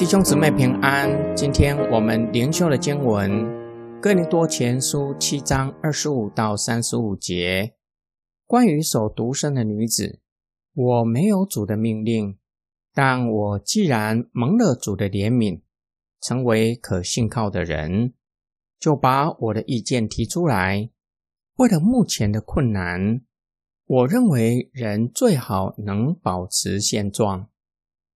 弟兄姊妹平安，今天我们灵修的经文《哥林多前书》七章二十五到三十五节，关于守独身的女子，我没有主的命令，但我既然蒙了主的怜悯，成为可信靠的人，就把我的意见提出来。为了目前的困难，我认为人最好能保持现状。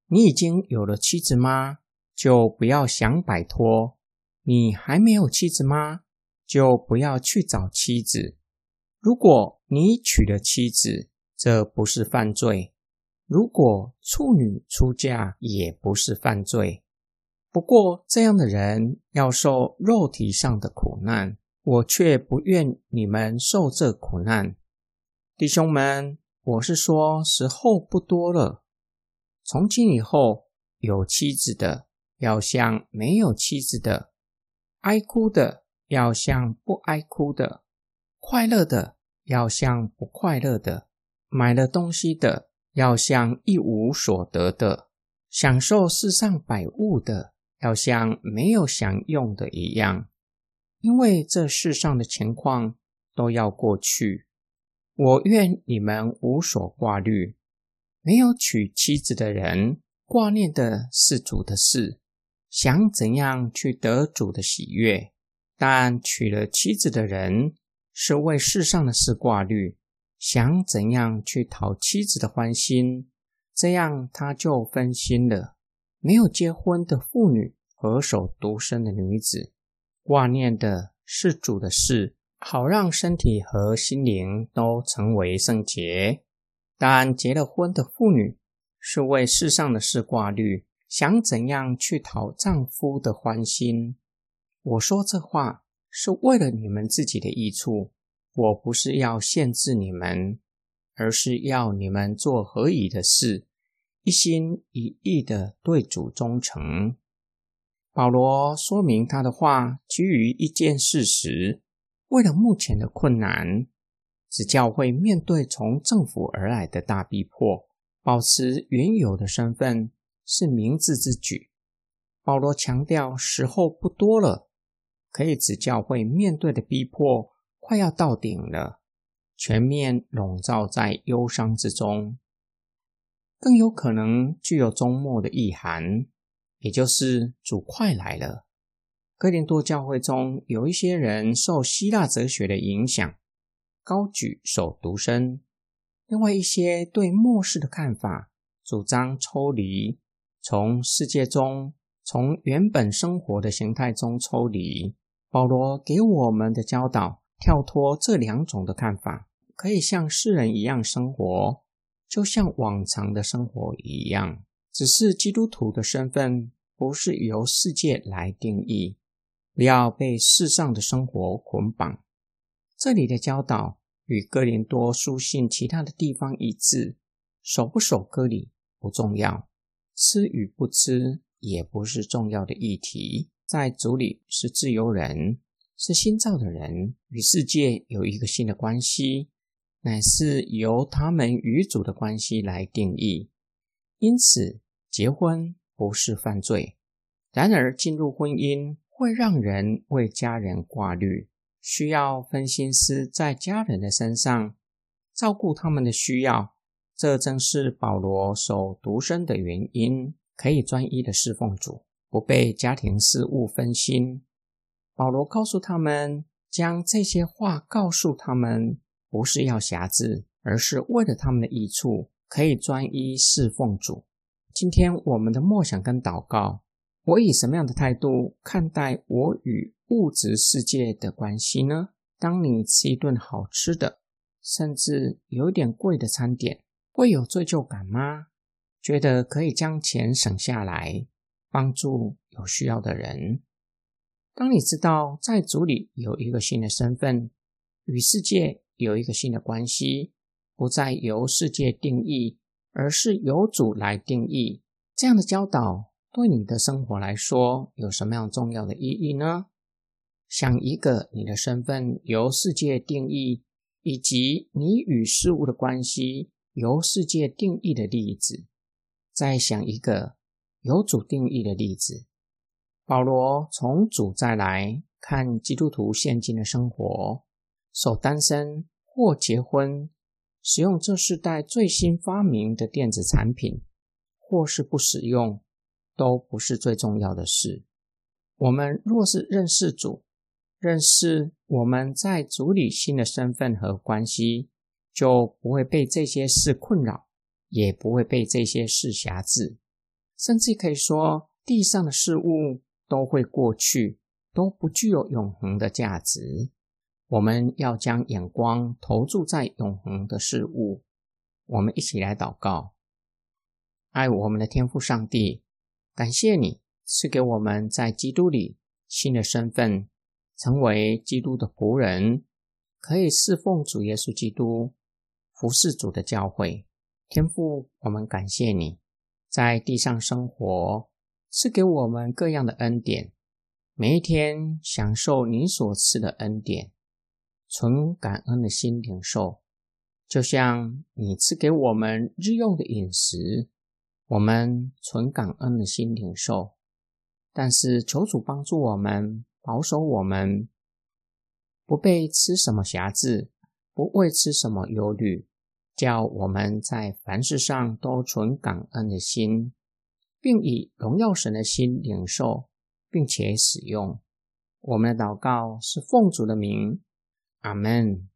你已经有了妻子吗？就不要想摆脱。你还没有妻子吗？就不要去找妻子。如果你娶了妻子，这不是犯罪；如果处女出嫁，也不是犯罪。不过这样的人要受肉体上的苦难，我却不愿你们受这苦难，弟兄们。我是说，时候不多了。从今以后，有妻子的要像没有妻子的；哀哭的要像不哀哭的；快乐的要像不快乐的；买了东西的要像一无所得的；享受世上百物的要像没有享用的一样。因为这世上的情况都要过去。我愿你们无所挂虑。没有娶妻子的人，挂念的是主的事，想怎样去得主的喜悦；但娶了妻子的人，是为世上的事挂虑，想怎样去讨妻子的欢心，这样他就分心了。没有结婚的妇女和守独身的女子，挂念的是主的事，好让身体和心灵都成为圣洁。但结了婚的妇女是为世上的事挂虑，想怎样去讨丈夫的欢心。我说这话是为了你们自己的益处，我不是要限制你们，而是要你们做合宜的事，一心一意的对主忠诚。保罗说明他的话基于一件事实：为了目前的困难。使教会面对从政府而来的大逼迫，保持原有的身份是明智之举。保罗强调，时候不多了，可以指教会面对的逼迫快要到顶了，全面笼罩在忧伤之中，更有可能具有终末的意涵，也就是主快来了。哥林多教会中有一些人受希腊哲学的影响。高举守独身，另外一些对末世的看法，主张抽离，从世界中，从原本生活的形态中抽离。保罗给我们的教导，跳脱这两种的看法，可以像世人一样生活，就像往常的生活一样。只是基督徒的身份不是由世界来定义，不要被世上的生活捆绑。这里的教导与哥林多书信其他的地方一致，守不守割礼不重要，吃与不吃也不是重要的议题。在主里是自由人，是新造的人，与世界有一个新的关系，乃是由他们与主的关系来定义。因此，结婚不是犯罪。然而，进入婚姻会让人为家人挂虑。需要分心思在家人的身上，照顾他们的需要，这正是保罗守独身的原因，可以专一的侍奉主，不被家庭事务分心。保罗告诉他们，将这些话告诉他们，不是要辖制，而是为了他们的益处，可以专一侍奉主。今天我们的默想跟祷告，我以什么样的态度看待我与？物质世界的关系呢？当你吃一顿好吃的，甚至有点贵的餐点，会有罪疚感吗？觉得可以将钱省下来，帮助有需要的人？当你知道在主里有一个新的身份，与世界有一个新的关系，不再由世界定义，而是由主来定义，这样的教导对你的生活来说有什么样重要的意义呢？想一个你的身份由世界定义，以及你与事物的关系由世界定义的例子。再想一个由主定义的例子。保罗从主再来看基督徒现今的生活，守单身或结婚，使用这世代最新发明的电子产品，或是不使用，都不是最重要的事。我们若是认识主，认识我们在主里新的身份和关系，就不会被这些事困扰，也不会被这些事辖制，甚至可以说地上的事物。都会过去，都不具有永恒的价值。我们要将眼光投注在永恒的事物。我们一起来祷告：爱我们的天父上帝，感谢你赐给我们在基督里新的身份，成为基督的仆人，可以侍奉主耶稣基督，服侍主的教会。天父，我们感谢你在地上生活。赐给我们各样的恩典，每一天享受你所赐的恩典，存感恩的心领受，就像你赐给我们日用的饮食，我们存感恩的心领受。但是求主帮助我们，保守我们，不被吃什么辖制，不为吃什么忧虑，叫我们在凡事上都存感恩的心。并以荣耀神的心领受，并且使用。我们的祷告是奉主的名，阿门。